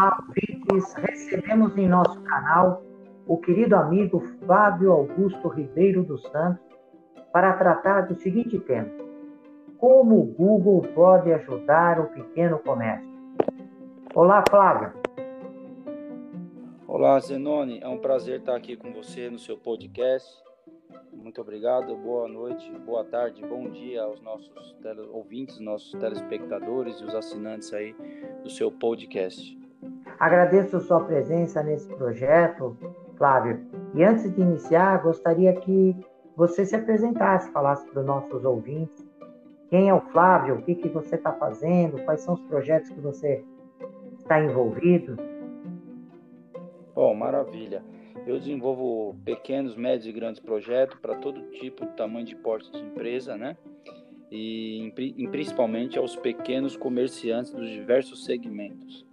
Ouvintes. Recebemos em nosso canal o querido amigo Flávio Augusto Ribeiro dos Santos para tratar do seguinte tema: Como o Google pode ajudar o pequeno comércio? Olá, Flávio. Olá, Zenone. É um prazer estar aqui com você no seu podcast. Muito obrigado, boa noite, boa tarde, bom dia aos nossos tele... ouvintes, nossos telespectadores e os assinantes aí do seu podcast. Agradeço sua presença nesse projeto, Flávio. E antes de iniciar, gostaria que você se apresentasse, falasse para os nossos ouvintes quem é o Flávio, o que, que você está fazendo, quais são os projetos que você está envolvido. Bom, maravilha. Eu desenvolvo pequenos, médios e grandes projetos para todo tipo tamanho de porte de empresa, né? E, e principalmente aos pequenos comerciantes dos diversos segmentos.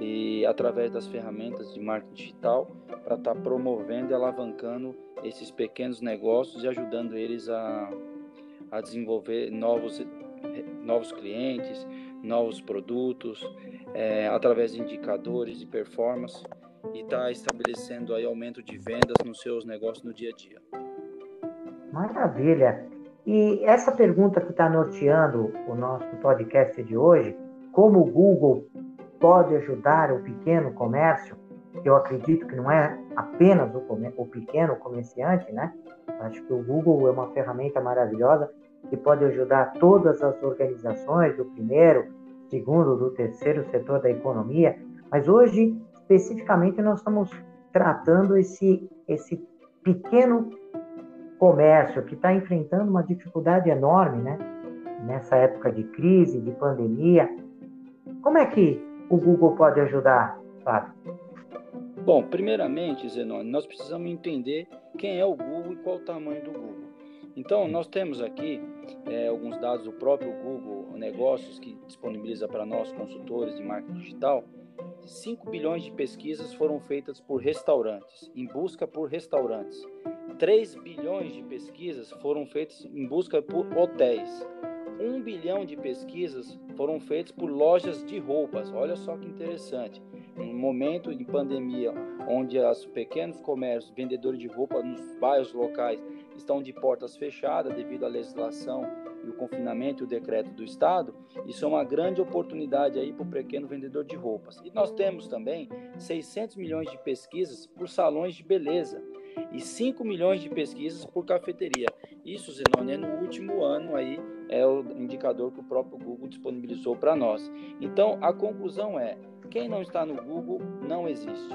E através das ferramentas de marketing digital para estar tá promovendo e alavancando esses pequenos negócios e ajudando eles a, a desenvolver novos, novos clientes, novos produtos, é, através de indicadores de performance e está estabelecendo aí aumento de vendas nos seus negócios no dia a dia. Maravilha! E essa pergunta que está norteando o nosso podcast de hoje, como o Google pode ajudar o pequeno comércio, que eu acredito que não é apenas o, o pequeno comerciante, né? Acho que o Google é uma ferramenta maravilhosa que pode ajudar todas as organizações do primeiro, segundo, do terceiro setor da economia. Mas hoje especificamente nós estamos tratando esse, esse pequeno comércio que está enfrentando uma dificuldade enorme, né? Nessa época de crise, de pandemia. Como é que o Google pode ajudar, Fábio? Bom, primeiramente, Zenone, nós precisamos entender quem é o Google e qual o tamanho do Google. Então, nós temos aqui é, alguns dados do próprio Google Negócios que disponibiliza para nós, consultores de marketing digital, 5 bilhões de pesquisas foram feitas por restaurantes, em busca por restaurantes. 3 bilhões de pesquisas foram feitas em busca por hotéis. 1 bilhão de pesquisas foram feitas por lojas de roupas. Olha só que interessante. Um momento de pandemia, onde os pequenos comércios, vendedores de roupa nos bairros locais estão de portas fechadas devido à legislação e o confinamento e o decreto do Estado, isso é uma grande oportunidade aí para o pequeno vendedor de roupas. E nós temos também 600 milhões de pesquisas por salões de beleza e 5 milhões de pesquisas por cafeteria. Isso, Zenone, é no último ano aí, é o indicador que o próprio Google disponibilizou para nós. Então, a conclusão é, quem não está no Google não existe.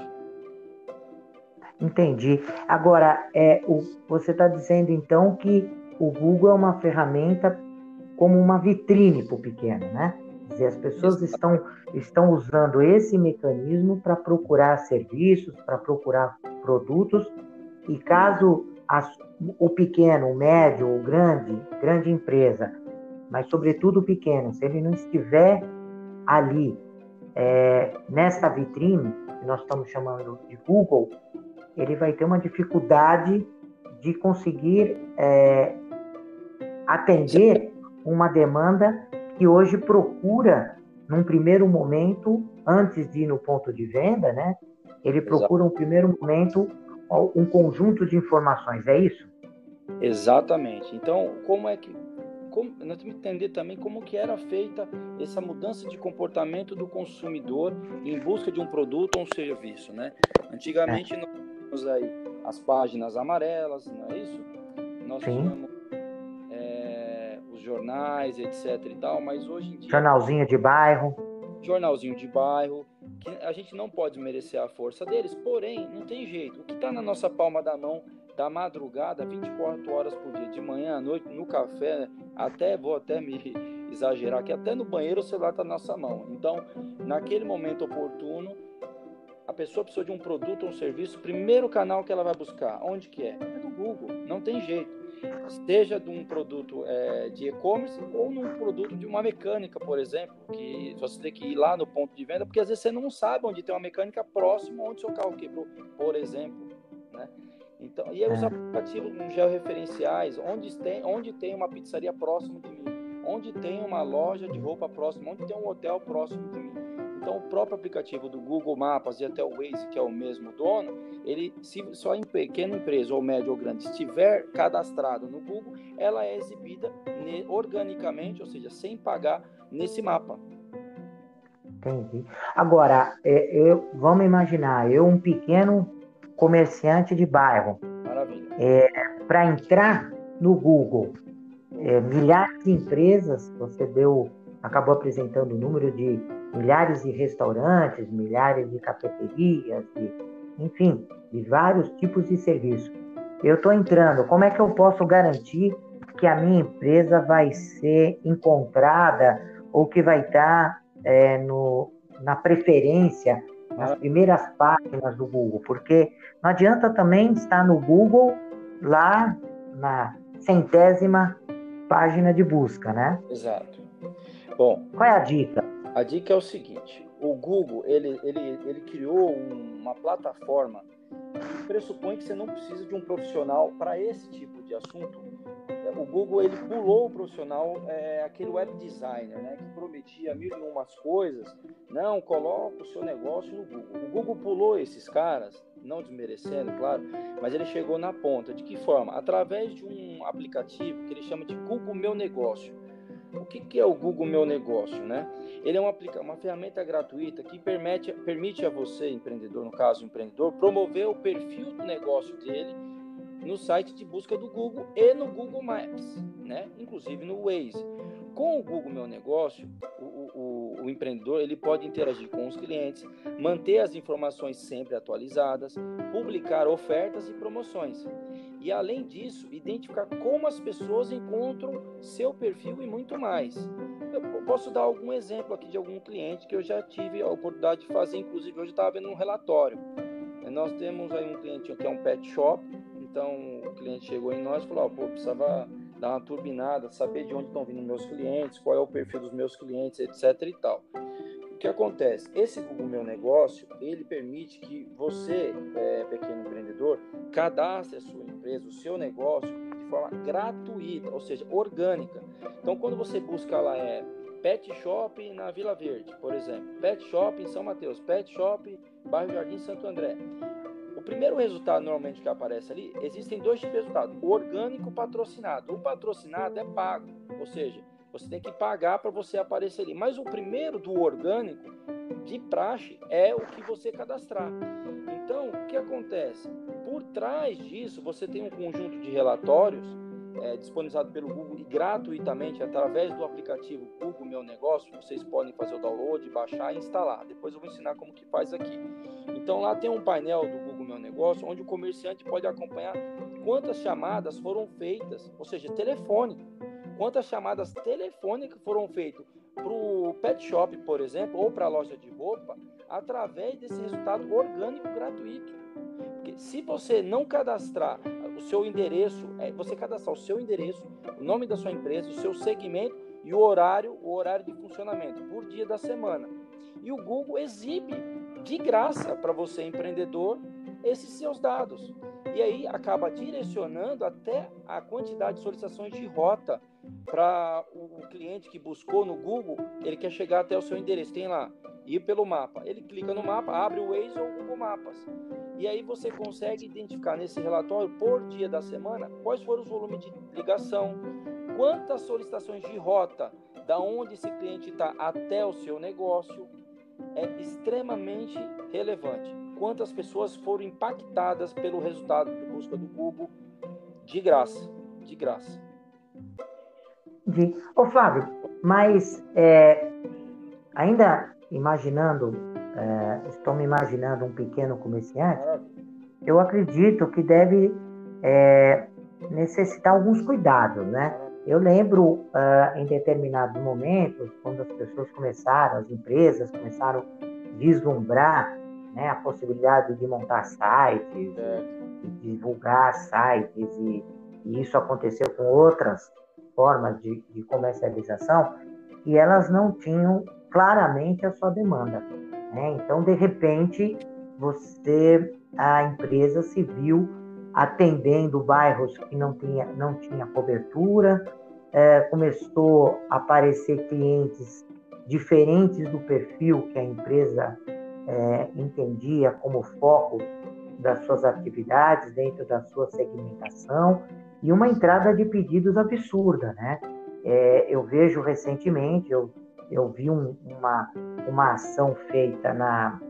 Entendi. Agora, é, o, você está dizendo então que o Google é uma ferramenta como uma vitrine para o pequeno, né? Quer dizer, as pessoas estão, estão usando esse mecanismo para procurar serviços, para procurar produtos, e caso as, o pequeno, o médio, o grande, grande empresa, mas sobretudo o pequeno, se ele não estiver ali é, nessa vitrine, que nós estamos chamando de Google, ele vai ter uma dificuldade de conseguir é, atender uma demanda que hoje procura, num primeiro momento, antes de ir no ponto de venda, né? Ele procura um primeiro momento um conjunto de informações, é isso? Exatamente. Então, como é que como, nós temos que entender também como que era feita essa mudança de comportamento do consumidor em busca de um produto ou um serviço, né? Antigamente é. nós tínhamos aí as páginas amarelas, não é isso? Nós Sim. tínhamos jornais, etc e tal, mas hoje em dia... Jornalzinho de bairro. Jornalzinho de bairro, que a gente não pode merecer a força deles, porém, não tem jeito. O que está na nossa palma da mão, da madrugada, 24 horas por dia, de manhã à noite, no café, até, vou até me exagerar, que até no banheiro o celular está na nossa mão. Então, naquele momento oportuno, a pessoa precisa de um produto ou um serviço, primeiro canal que ela vai buscar, onde que é? É no Google, não tem jeito seja de um produto é, de e-commerce ou num produto de uma mecânica, por exemplo, que você tem que ir lá no ponto de venda, porque às vezes você não sabe onde tem uma mecânica próxima onde seu carro quebrou, por exemplo, né? Então, e aí os é. aplicativos georreferenciais, onde tem, onde tem uma pizzaria próximo de mim, onde tem uma loja de roupa próxima, onde tem um hotel próximo de mim. Então, o próprio aplicativo do Google Maps e até o Waze, que é o mesmo dono, ele, se só em pequena empresa ou média ou grande estiver cadastrado no Google, ela é exibida organicamente, ou seja, sem pagar nesse mapa. Entendi. Agora, é, eu, vamos imaginar, eu, um pequeno comerciante de bairro, é, para entrar no Google, é, milhares de empresas, você deu, acabou apresentando o número de milhares de restaurantes, milhares de cafeterias, de, enfim, de vários tipos de serviço. Eu estou entrando, como é que eu posso garantir que a minha empresa vai ser encontrada ou que vai estar é, no, na preferência, nas primeiras páginas do Google? Porque não adianta também estar no Google lá na centésima página de busca, né? Exato. Bom, qual é a dica? A dica é o seguinte: o Google ele, ele, ele criou uma plataforma que pressupõe que você não precisa de um profissional para esse tipo de assunto. O Google ele pulou o profissional, é, aquele web designer, né, que prometia mil e umas coisas. Não, coloca o seu negócio no Google. O Google pulou esses caras, não desmerecendo, claro, mas ele chegou na ponta. De que forma? Através de um aplicativo que ele chama de Google Meu Negócio o que, que é o Google Meu Negócio, né? Ele é uma, uma ferramenta gratuita que permite, permite a você, empreendedor, no caso empreendedor, promover o perfil do negócio dele no site de busca do Google e no Google Maps, né? Inclusive no Waze. Com o Google Meu Negócio, o, o, empreendedor ele pode interagir com os clientes, manter as informações sempre atualizadas, publicar ofertas e promoções. E além disso, identificar como as pessoas encontram seu perfil e muito mais. Eu posso dar algum exemplo aqui de algum cliente que eu já tive a oportunidade de fazer, inclusive hoje estava vendo um relatório. Nós temos aí um cliente que é um pet shop, então o cliente chegou em nós e falou: oh, pô, precisava dar uma turbinada, saber de onde estão vindo meus clientes, qual é o perfil dos meus clientes, etc e tal. O que acontece? Esse Google Meu Negócio, ele permite que você, é, pequeno empreendedor, cadastre a sua empresa, o seu negócio, de forma gratuita, ou seja, orgânica. Então, quando você busca lá, é Pet Shop na Vila Verde, por exemplo, Pet Shop em São Mateus, Pet Shop bairro Jardim Santo André. O primeiro resultado normalmente que aparece ali, existem dois tipos de resultado: o orgânico patrocinado. O patrocinado é pago, ou seja, você tem que pagar para você aparecer ali. Mas o primeiro do orgânico, de praxe, é o que você cadastrar. Então, o que acontece? Por trás disso, você tem um conjunto de relatórios é, disponibilizado pelo Google e gratuitamente através do aplicativo Google Meu Negócio. Vocês podem fazer o download, baixar e instalar. Depois eu vou ensinar como que faz aqui. Então lá tem um painel do Meu Negócio onde o comerciante pode acompanhar quantas chamadas foram feitas, ou seja, telefone quantas chamadas telefônicas foram feitas para o pet shop, por exemplo, ou para a loja de roupa, através desse resultado orgânico gratuito. Porque se você não cadastrar o seu endereço, é, você cadastrar o seu endereço, o nome da sua empresa, o seu segmento e o horário, o horário de funcionamento por dia da semana. E o Google exibe de graça para você empreendedor esses seus dados. E aí acaba direcionando até a quantidade de solicitações de rota para o cliente que buscou no Google, ele quer chegar até o seu endereço, tem lá, ir pelo mapa. Ele clica no mapa, abre o Waze ou o Google Mapas. E aí você consegue identificar nesse relatório, por dia da semana, quais foram os volumes de ligação, quantas solicitações de rota, da onde esse cliente está até o seu negócio, é extremamente relevante. Quantas pessoas foram impactadas pelo resultado de busca do Google de graça, de graça. De... Ô Flávio, mas é, ainda imaginando, é, estou me imaginando um pequeno comerciante, eu acredito que deve é, necessitar alguns cuidados, né? Eu lembro uh, em determinados momentos, quando as pessoas começaram, as empresas começaram a vislumbrar né, a possibilidade de montar sites, é. de divulgar sites, e, e, isso aconteceu com outras formas de, de comercialização, e elas não tinham claramente a sua demanda. Né? Então, de repente, você, a empresa se viu atendendo bairros que não tinha, não tinha cobertura, é, começou a aparecer clientes diferentes do perfil que a empresa é, entendia como foco das suas atividades, dentro da sua segmentação, e uma entrada de pedidos absurda, né? É, eu vejo recentemente, eu, eu vi um, uma, uma ação feita na,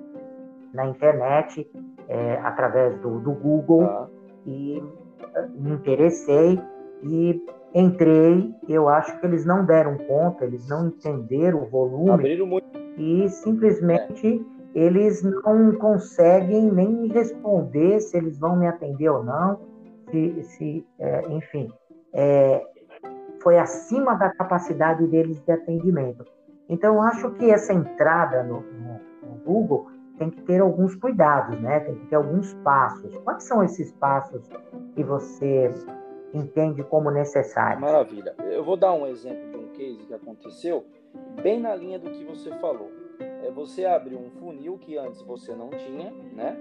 na internet, é, através do, do Google, ah. e me interessei e entrei. Eu acho que eles não deram conta, eles não entenderam o volume e simplesmente é. Eles não conseguem nem me responder se eles vão me atender ou não, se, se é, enfim. É, foi acima da capacidade deles de atendimento. Então, acho que essa entrada no, no, no, Google tem que ter alguns cuidados, né? Tem que ter alguns passos. Quais são esses passos que você entende como necessários? Maravilha. Eu vou dar um exemplo de um case que aconteceu bem na linha do que você falou. É você abrir um funil que antes você não tinha, né?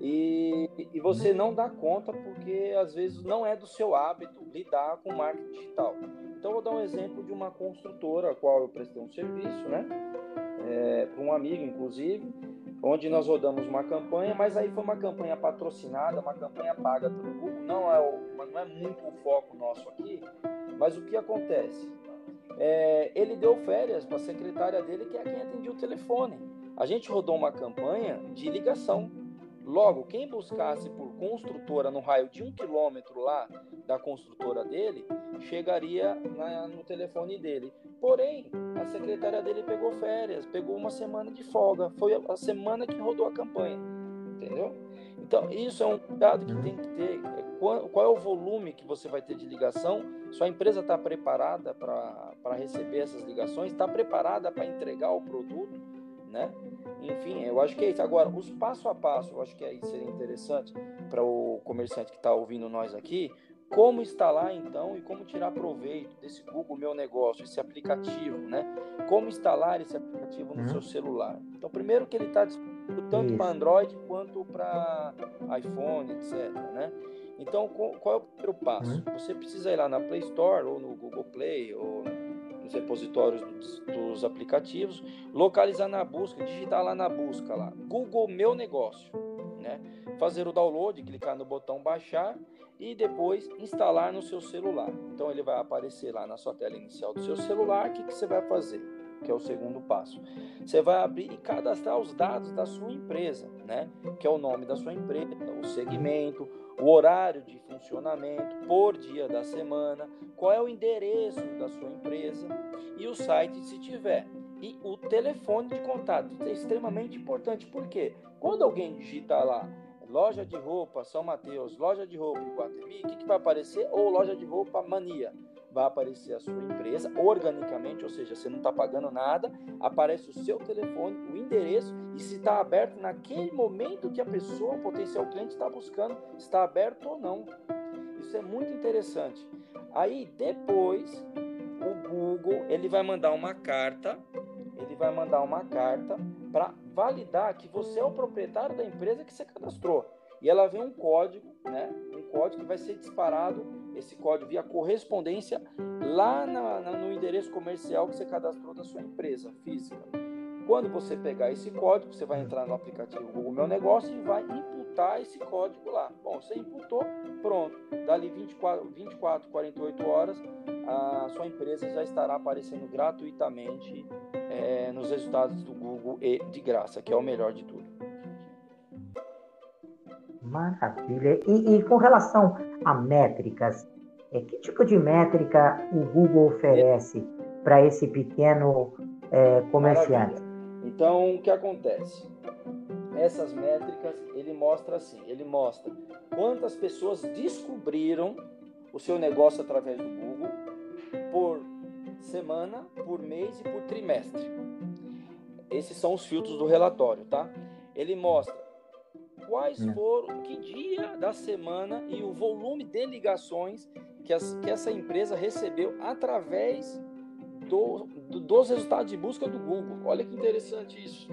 E, e você não dá conta porque às vezes não é do seu hábito lidar com marketing digital. Então, vou dar um exemplo de uma construtora a qual eu prestei um serviço, né? É, para um amigo, inclusive, onde nós rodamos uma campanha, mas aí foi uma campanha patrocinada, uma campanha paga pelo Google. Não é, o, não é muito o foco nosso aqui, mas o que acontece? É, ele deu férias para a secretária dele, que é quem atendia o telefone. A gente rodou uma campanha de ligação Logo, quem buscasse por construtora no raio de um quilômetro lá da construtora dele, chegaria na, no telefone dele. Porém, a secretária dele pegou férias, pegou uma semana de folga. Foi a semana que rodou a campanha. Entendeu? Então, isso é um cuidado que tem que ter. É qual, qual é o volume que você vai ter de ligação? Sua empresa está preparada para receber essas ligações? Está preparada para entregar o produto? Né? Enfim, eu acho que é isso. Agora, os passo a passo, eu acho que aí seria interessante para o comerciante que está ouvindo nós aqui, como instalar então e como tirar proveito desse Google Meu Negócio, esse aplicativo, né? Como instalar esse aplicativo no uhum. seu celular. Então, primeiro que ele está disponível tanto para Android quanto para iPhone, etc, né? Então, qual é o primeiro passo? Uhum. Você precisa ir lá na Play Store ou no Google Play ou nos repositórios dos, dos, aplicativos, localizar na busca, digitar lá na busca lá, Google Meu Negócio, né? Fazer o download, clicar no botão baixar e depois instalar no seu celular. Então ele vai aparecer lá na sua tela inicial do seu celular. O que, que você vai fazer? Que é o segundo passo. Você vai abrir e cadastrar os dados da sua empresa, né? Que é o nome da sua empresa, o segmento, o horário de funcionamento por dia da semana, qual é o endereço da sua empresa e o site se tiver. E o telefone de contato é extremamente importante, porque quando alguém digita lá loja de roupa São Mateus, loja de roupa Iguatemi, o que, que vai aparecer? Ou loja de roupa Mania vai aparecer a sua empresa organicamente, ou seja, você não está pagando nada, aparece o seu telefone, o endereço e se está aberto naquele momento que a pessoa, o potencial cliente, está buscando, está aberto ou não. Isso é muito interessante. Aí depois o Google ele vai mandar uma carta, ele vai mandar uma carta para validar que você é o proprietário da empresa que você cadastrou. E ela vem um código, né? Um código que vai ser disparado esse código via correspondência lá na, na, no endereço comercial que você cadastrou da sua empresa física. Quando você pegar esse código, você vai entrar no aplicativo Google Meu Negócio e vai imputar esse código lá. Bom, você imputou, pronto. Dali 24, 24 48 horas, a sua empresa já estará aparecendo gratuitamente é, nos resultados do Google e de graça, que é o melhor de tudo. Maravilha. E, e com relação a métricas, é, que tipo de métrica o Google oferece para esse pequeno é, comerciante? Maravilha. Então, o que acontece? Essas métricas ele mostra assim: ele mostra quantas pessoas descobriram o seu negócio através do Google por semana, por mês e por trimestre. Esses são os filtros do relatório, tá? Ele mostra quais hum. foram, que dia da semana e o volume de ligações que, as, que essa empresa recebeu através do, do, dos resultados de busca do Google. Olha que interessante isso.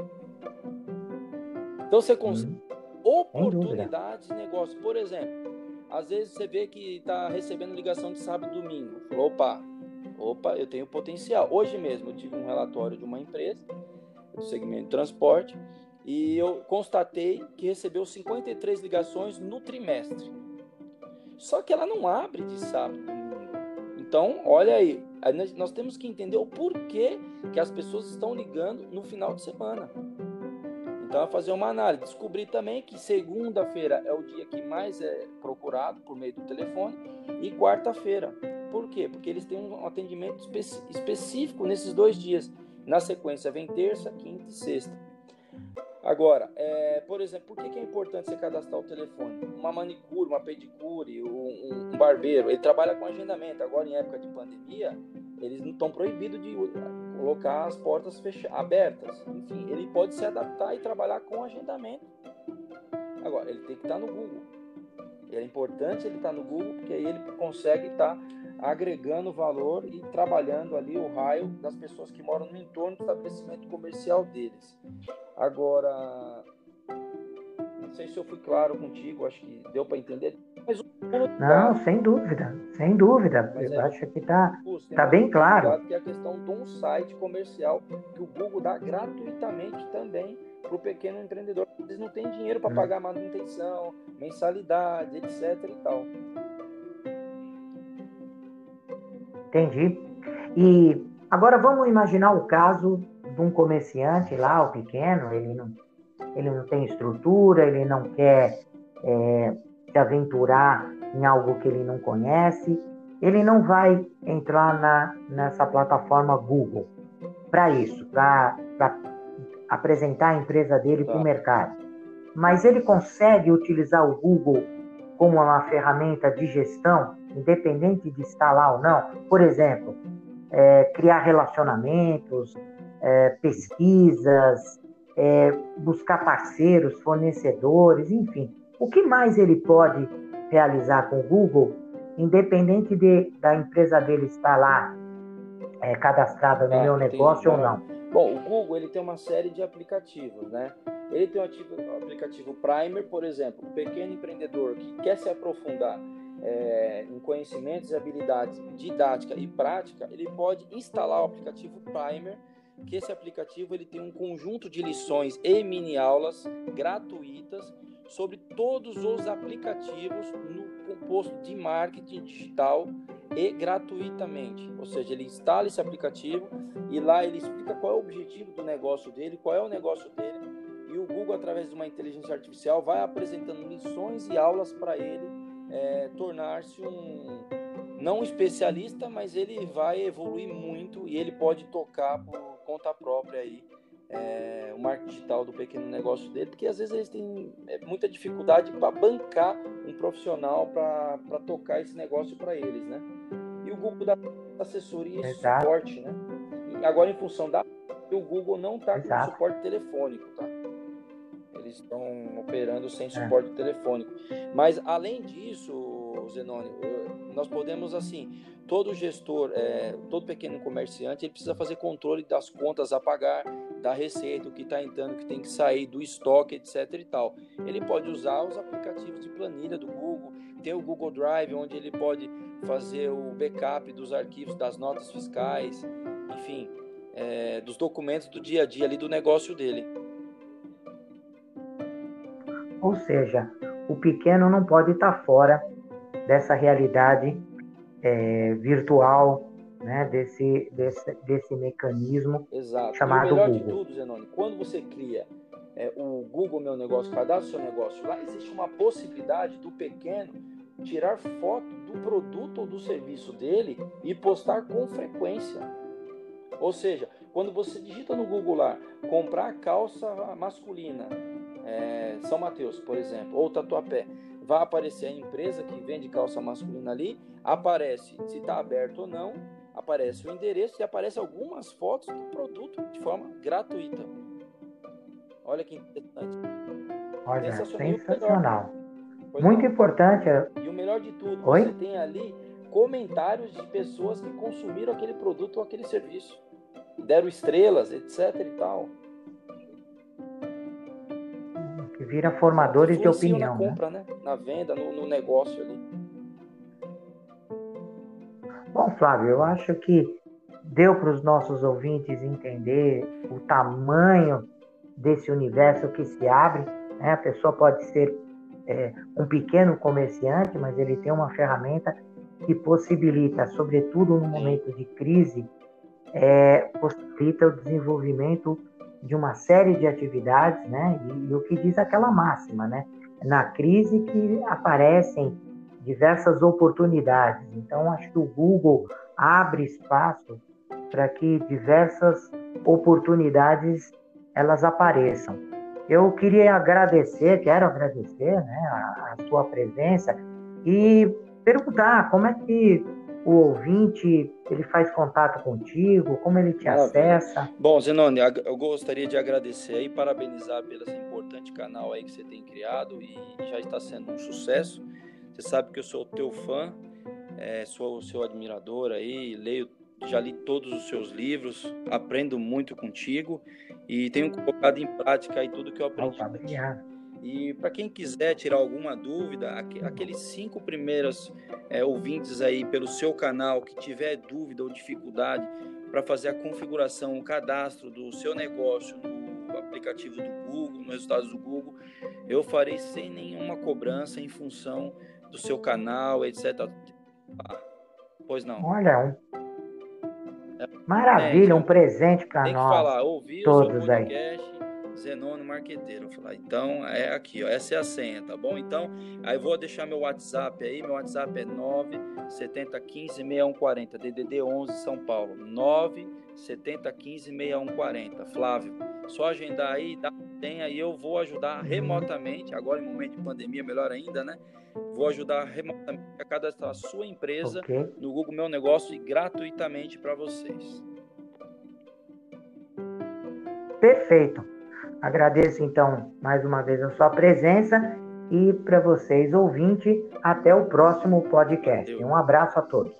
Então você consegue hum. oportunidades de negócio. Por exemplo, às vezes você vê que está recebendo ligação de sábado e domingo. Falou, opa, opa, eu tenho potencial. Hoje mesmo eu tive um relatório de uma empresa do segmento de transporte e eu constatei que recebeu 53 ligações no trimestre. Só que ela não abre de sábado. Então, olha aí, nós temos que entender o porquê que as pessoas estão ligando no final de semana. Então, é fazer uma análise. Descobri também que segunda-feira é o dia que mais é procurado por meio do telefone e quarta-feira. Por quê? Porque eles têm um atendimento específico nesses dois dias. Na sequência, vem terça, quinta e sexta. Agora, é, por exemplo, por que, que, é importante você cadastrar o telefone? Uma manicure, uma pedicure, um, um, barbeiro, ele trabalha com agendamento. Agora, em época de pandemia, eles não estão proibidos de colocar as portas fechadas, abertas. Enfim, ele pode se adaptar e trabalhar com agendamento. Agora, ele tem que estar no Google. É importante ele estar no Google, porque aí ele consegue estar agregando valor e trabalhando ali o raio das pessoas que moram no entorno do estabelecimento comercial deles. Agora, não sei se eu fui claro contigo, acho que deu para entender. Mas não, sem dúvida, sem dúvida. Mas eu é, acho que está tá bem claro. Que é a questão de um site comercial que o Google dá gratuitamente também para o pequeno empreendedor. Eles não têm dinheiro para hum. pagar manutenção, mensalidade, etc. e tal. Entendi. E agora vamos imaginar o caso de um comerciante lá, o pequeno, ele não, ele não tem estrutura, ele não quer é, se aventurar em algo que ele não conhece, ele não vai entrar na, nessa plataforma Google para isso, para apresentar a empresa dele para o tá. mercado. Mas ele consegue utilizar o Google como uma ferramenta de gestão, independente de estar lá ou não. Por exemplo, é, criar relacionamentos, é, pesquisas, é, buscar parceiros, fornecedores, enfim. O que mais ele pode realizar com o Google, independente de, da empresa dele estar lá é, cadastrada no é, meu negócio ou não? Bom, o Google ele tem uma série de aplicativos, né? Ele tem o aplicativo Primer, por exemplo, um pequeno empreendedor que quer se aprofundar é, em conhecimentos e habilidades didática e prática, ele pode instalar o aplicativo Primer, que esse aplicativo ele tem um conjunto de lições e mini aulas gratuitas sobre todos os aplicativos no composto de marketing digital e gratuitamente. Ou seja, ele instala esse aplicativo e lá ele explica qual é o objetivo do negócio dele, qual é o negócio dele, e o Google, através de uma inteligência artificial, vai apresentando lições e aulas para ele é, tornar-se um não especialista, mas ele vai evoluir muito e ele pode tocar por conta própria aí é, o marketing digital do pequeno negócio dele, porque às vezes eles têm é, muita dificuldade para bancar um profissional para tocar esse negócio para eles, né? E o Google dá assessoria e Exato. suporte, né? E agora, em função da. O Google não está com suporte telefônico, tá? Eles estão operando sem é. suporte telefônico. Mas, além disso, Zenônio, nós podemos, assim, todo gestor, é, todo pequeno comerciante, ele precisa fazer controle das contas a pagar, da receita, o que está entrando, o que tem que sair, do estoque, etc e tal. Ele pode usar os aplicativos de planilha do Google, tem o Google Drive, onde ele pode fazer o backup dos arquivos das notas fiscais, enfim, é, dos documentos do dia a dia ali do negócio dele. Ou seja, o pequeno não pode estar fora dessa realidade é, virtual, né, desse, desse, desse mecanismo Exato. chamado e o melhor Google. de tudo, Zenoni, quando você cria é, o Google Meu Negócio, cadastra o seu negócio, lá existe uma possibilidade do pequeno tirar foto do produto ou do serviço dele e postar com frequência. Ou seja, quando você digita no Google lá, comprar calça masculina, é, São Mateus, por exemplo, ou Tatuapé, vai aparecer a empresa que vende calça masculina ali, aparece se está aberto ou não, aparece o endereço e aparece algumas fotos do produto de forma gratuita. Olha que interessante. Olha, sensacional. sensacional. Muito não. importante. É e o melhor de tudo, Oi? você tem ali comentários de pessoas que consumiram aquele produto ou aquele serviço. Deram estrelas, etc e tal vira formadores de opinião. Na compra, né? né? Na venda, no, no negócio ali. Bom, Flávio, eu acho que deu para os nossos ouvintes entender o tamanho desse universo que se abre. Né? A pessoa pode ser é, um pequeno comerciante, mas ele tem uma ferramenta que possibilita, sobretudo no momento de crise, é, possibilita o desenvolvimento de uma série de atividades, né? E, e, o que diz aquela máxima, né? Na crise que aparecem diversas oportunidades. Então, acho que o Google abre espaço para que diversas oportunidades elas apareçam. Eu queria agradecer, quero agradecer né, a, a sua presença e perguntar como é que o ouvinte ele faz contato contigo, como ele te Maravilha. acessa. Bom, Zenone, eu gostaria de agradecer e parabenizar pelo esse importante canal aí que você tem criado e já está sendo um sucesso. Você sabe que eu sou teu fã, é, sou o seu admirador aí, leio já li todos os seus livros, aprendo muito contigo e tenho colocado em prática aí tudo que eu aprendi. Obrigado. E para quem quiser tirar alguma dúvida, aqueles cinco primeiros é, ouvintes aí pelo seu canal que tiver dúvida ou dificuldade para fazer a configuração, o cadastro do seu negócio no aplicativo do Google, nos resultados do Google, eu farei sem nenhuma cobrança em função do seu canal, etc. Ah, pois não. Olha, um Maravilha, um presente para nós. Tem que falar, todos o seu podcast, aí. Zenônio Marqueteiro. Falar, então é aqui, ó, essa é a senha, tá bom? Então, aí vou deixar meu WhatsApp aí, meu WhatsApp é 97015 6140, DDD 11 São Paulo, 97015 6140. Flávio, só agendar aí, dá tem aí eu vou ajudar remotamente, agora em momento de pandemia, melhor ainda, né? Vou ajudar remotamente a cadastrar a sua empresa okay. no Google Meu Negócio e gratuitamente para vocês. Perfeito. Agradeço então mais uma vez a sua presença e para vocês ouvinte, até o próximo podcast. Um abraço a todos.